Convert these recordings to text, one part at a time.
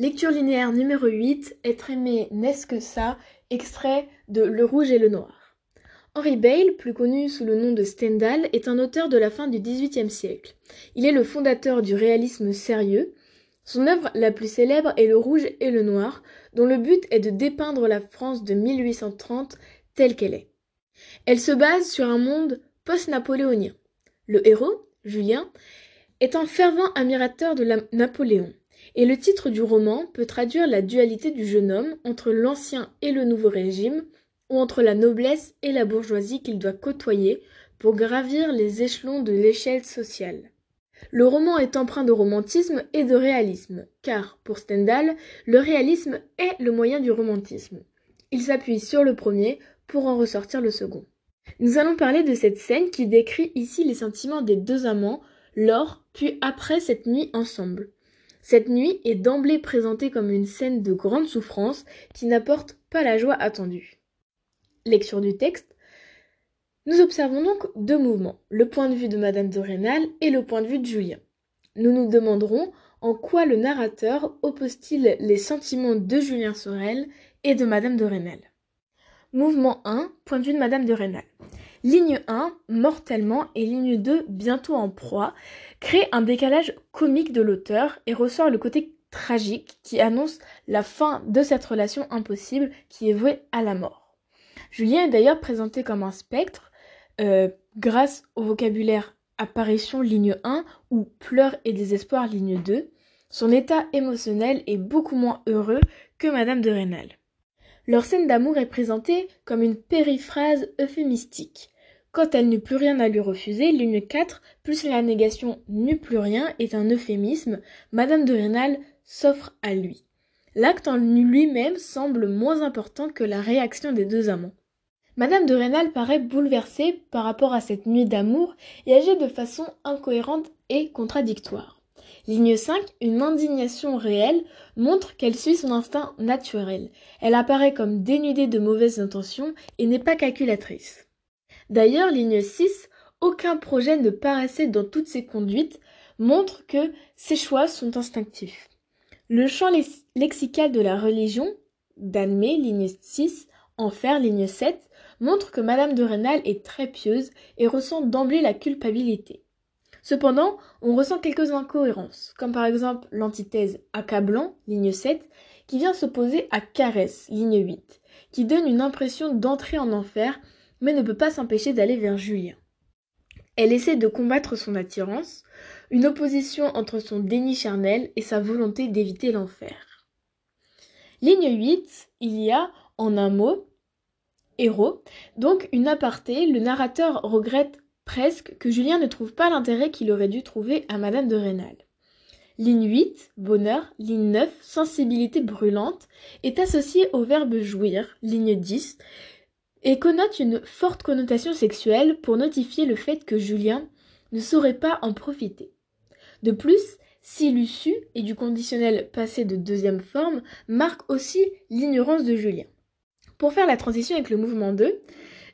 Lecture linéaire numéro 8, Être aimé n'est-ce que ça, extrait de Le Rouge et le Noir. Henri Bale, plus connu sous le nom de Stendhal, est un auteur de la fin du XVIIIe siècle. Il est le fondateur du réalisme sérieux. Son œuvre la plus célèbre est Le Rouge et le Noir, dont le but est de dépeindre la France de 1830 telle qu'elle est. Elle se base sur un monde post-napoléonien. Le héros, Julien, est un fervent admirateur de Napoléon. Et le titre du roman peut traduire la dualité du jeune homme entre l'ancien et le nouveau régime, ou entre la noblesse et la bourgeoisie qu'il doit côtoyer pour gravir les échelons de l'échelle sociale. Le roman est empreint de romantisme et de réalisme, car, pour Stendhal, le réalisme est le moyen du romantisme. Il s'appuie sur le premier pour en ressortir le second. Nous allons parler de cette scène qui décrit ici les sentiments des deux amants lors puis après cette nuit ensemble. Cette nuit est d'emblée présentée comme une scène de grande souffrance qui n'apporte pas la joie attendue. Lecture du texte. Nous observons donc deux mouvements, le point de vue de Madame de Rênal et le point de vue de Julien. Nous nous demanderons en quoi le narrateur oppose-t-il les sentiments de Julien Sorel et de Madame de Rênal. Mouvement 1, point de vue de Madame de Rênal. Ligne 1, mortellement, et ligne 2, bientôt en proie, crée un décalage comique de l'auteur et ressort le côté tragique qui annonce la fin de cette relation impossible qui est vouée à la mort. Julien est d'ailleurs présenté comme un spectre euh, grâce au vocabulaire apparition ligne 1 ou pleurs et désespoir ligne 2. Son état émotionnel est beaucoup moins heureux que Madame de Rênal. Leur scène d'amour est présentée comme une périphrase euphémistique. Quand elle n'eut plus rien à lui refuser, ligne 4, plus la négation n'eut plus rien est un euphémisme, Madame de Rênal s'offre à lui. L'acte en lui-même semble moins important que la réaction des deux amants. Madame de Rênal paraît bouleversée par rapport à cette nuit d'amour et agit de façon incohérente et contradictoire. Ligne 5, une indignation réelle montre qu'elle suit son instinct naturel. Elle apparaît comme dénudée de mauvaises intentions et n'est pas calculatrice. D'ailleurs, ligne 6, aucun projet ne paraissait dans toutes ses conduites, montre que ses choix sont instinctifs. Le champ lexical de la religion, d'Anmé, ligne 6, Enfer, ligne 7, montre que Madame de Rênal est très pieuse et ressent d'emblée la culpabilité. Cependant, on ressent quelques incohérences, comme par exemple l'antithèse accablant, ligne 7, qui vient s'opposer à caresse, ligne 8, qui donne une impression d'entrer en enfer, mais ne peut pas s'empêcher d'aller vers Julien. Elle essaie de combattre son attirance, une opposition entre son déni charnel et sa volonté d'éviter l'enfer. Ligne 8, il y a, en un mot, héros, donc une aparté, le narrateur regrette presque que Julien ne trouve pas l'intérêt qu'il aurait dû trouver à Madame de Rênal. Ligne 8, bonheur, ligne 9, sensibilité brûlante, est associée au verbe jouir, ligne 10, et connote une forte connotation sexuelle pour notifier le fait que Julien ne saurait pas en profiter. De plus, s'il eût su et du conditionnel passé de deuxième forme marque aussi l'ignorance de Julien. Pour faire la transition avec le mouvement 2,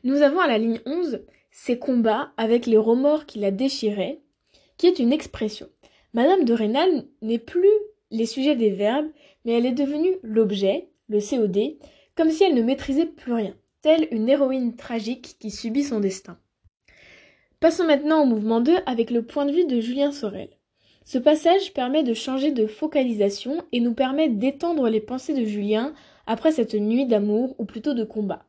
nous avons à la ligne 11 ses combats avec les remords qui la déchiraient, qui est une expression. Madame de Rênal n'est plus les sujets des verbes, mais elle est devenue l'objet, le COD, comme si elle ne maîtrisait plus rien, telle une héroïne tragique qui subit son destin. Passons maintenant au mouvement 2 avec le point de vue de Julien Sorel. Ce passage permet de changer de focalisation et nous permet d'étendre les pensées de Julien après cette nuit d'amour ou plutôt de combat.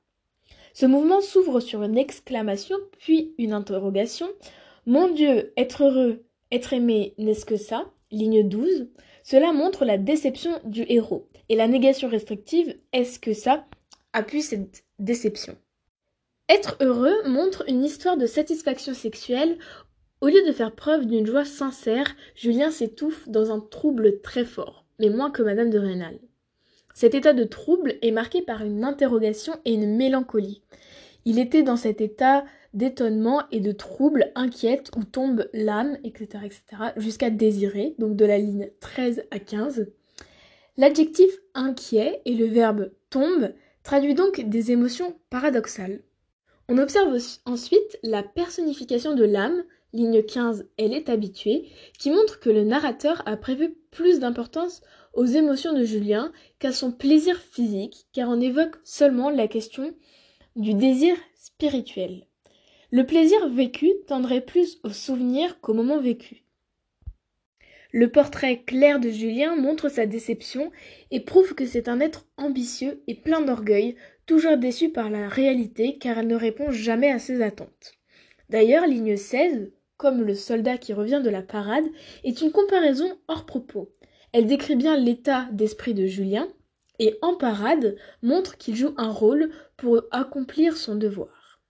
Ce mouvement s'ouvre sur une exclamation, puis une interrogation. Mon Dieu, être heureux, être aimé, n'est-ce que ça? Ligne 12. Cela montre la déception du héros. Et la négation restrictive, est-ce que ça? Appuie cette déception Être heureux montre une histoire de satisfaction sexuelle. Au lieu de faire preuve d'une joie sincère, Julien s'étouffe dans un trouble très fort, mais moins que Madame de Rênal. Cet état de trouble est marqué par une interrogation et une mélancolie. Il était dans cet état d'étonnement et de trouble inquiète où tombe l'âme, etc., etc., jusqu'à désirer, donc de la ligne 13 à 15. L'adjectif inquiet et le verbe tombe traduit donc des émotions paradoxales. On observe ensuite la personnification de l'âme, ligne 15, elle est habituée, qui montre que le narrateur a prévu plus d'importance aux émotions de Julien qu'à son plaisir physique, car on évoque seulement la question du désir spirituel. Le plaisir vécu tendrait plus au souvenir qu'au moment vécu. Le portrait clair de Julien montre sa déception et prouve que c'est un être ambitieux et plein d'orgueil, toujours déçu par la réalité car elle ne répond jamais à ses attentes. D'ailleurs, ligne 16, comme le soldat qui revient de la parade, est une comparaison hors propos. Elle décrit bien l'état d'esprit de Julien et en parade montre qu'il joue un rôle pour accomplir son devoir.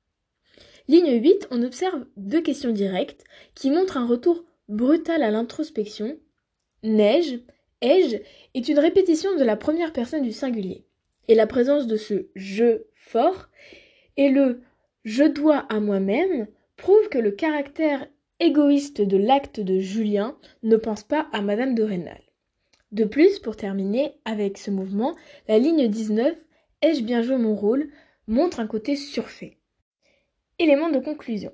Ligne 8, on observe deux questions directes qui montrent un retour brutal à l'introspection. Neige, ai-je est une répétition de la première personne du singulier. Et la présence de ce je fort et le je dois à moi-même prouve que le caractère égoïste de l'acte de Julien ne pense pas à Madame de Rênal. De plus, pour terminer avec ce mouvement, la ligne 19 Ai-je bien joué mon rôle montre un côté surfait. Élément de conclusion.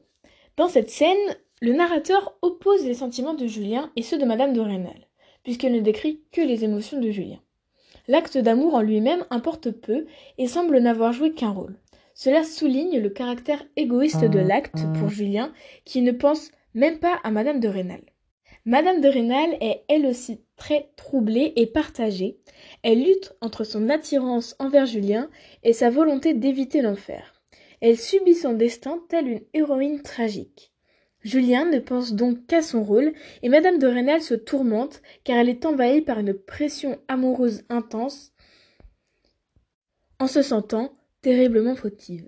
Dans cette scène, le narrateur oppose les sentiments de Julien et ceux de Madame de Rênal, puisqu'elle ne décrit que les émotions de Julien. L'acte d'amour en lui-même importe peu et semble n'avoir joué qu'un rôle. Cela souligne le caractère égoïste de l'acte pour Julien, qui ne pense même pas à Madame de Rênal. Madame de Rênal est elle aussi très troublée et partagée. Elle lutte entre son attirance envers Julien et sa volonté d'éviter l'enfer. Elle subit son destin telle une héroïne tragique. Julien ne pense donc qu'à son rôle, et Madame de Rênal se tourmente, car elle est envahie par une pression amoureuse intense, en se sentant terriblement fautive.